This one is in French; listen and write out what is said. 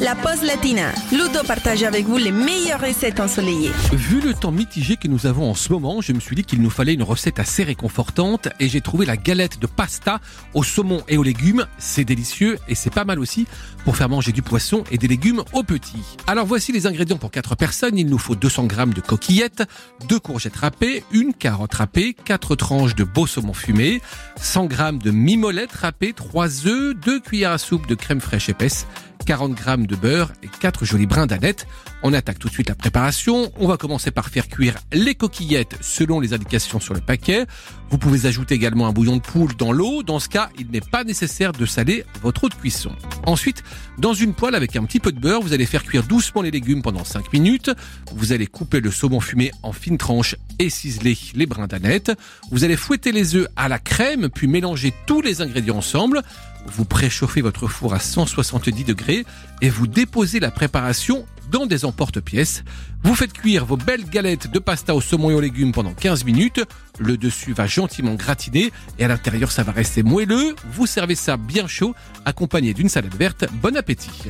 La pause latina. Ludo partage avec vous les meilleures recettes ensoleillées. Vu le temps mitigé que nous avons en ce moment, je me suis dit qu'il nous fallait une recette assez réconfortante et j'ai trouvé la galette de pasta au saumon et aux légumes. C'est délicieux et c'est pas mal aussi pour faire manger du poisson et des légumes aux petits. Alors voici les ingrédients pour 4 personnes. Il nous faut 200 g de coquillettes, 2 courgettes râpées, une carotte râpée, 4 tranches de beau saumon fumé, 100 g de mimolette râpée, 3 œufs, 2 cuillères à soupe de crème fraîche épaisse, 40 g de beurre et 4 jolis brins d'aneth. On attaque tout de suite la préparation. On va commencer par faire cuire les coquillettes selon les indications sur le paquet. Vous pouvez ajouter également un bouillon de poule dans l'eau. Dans ce cas, il n'est pas nécessaire de saler votre eau de cuisson. Ensuite, dans une poêle avec un petit peu de beurre, vous allez faire cuire doucement les légumes pendant 5 minutes. Vous allez couper le saumon fumé en fines tranches et ciseler les brins d'aneth. Vous allez fouetter les œufs à la crème, puis mélanger tous les ingrédients ensemble. Vous préchauffez votre four à 170 degrés et vous déposez la préparation dans des emporte-pièces. Vous faites cuire vos belles galettes de pasta au saumon et aux légumes pendant 15 minutes. Le dessus va gentiment gratiner et à l'intérieur ça va rester moelleux. Vous servez ça bien chaud, accompagné d'une salade verte. Bon appétit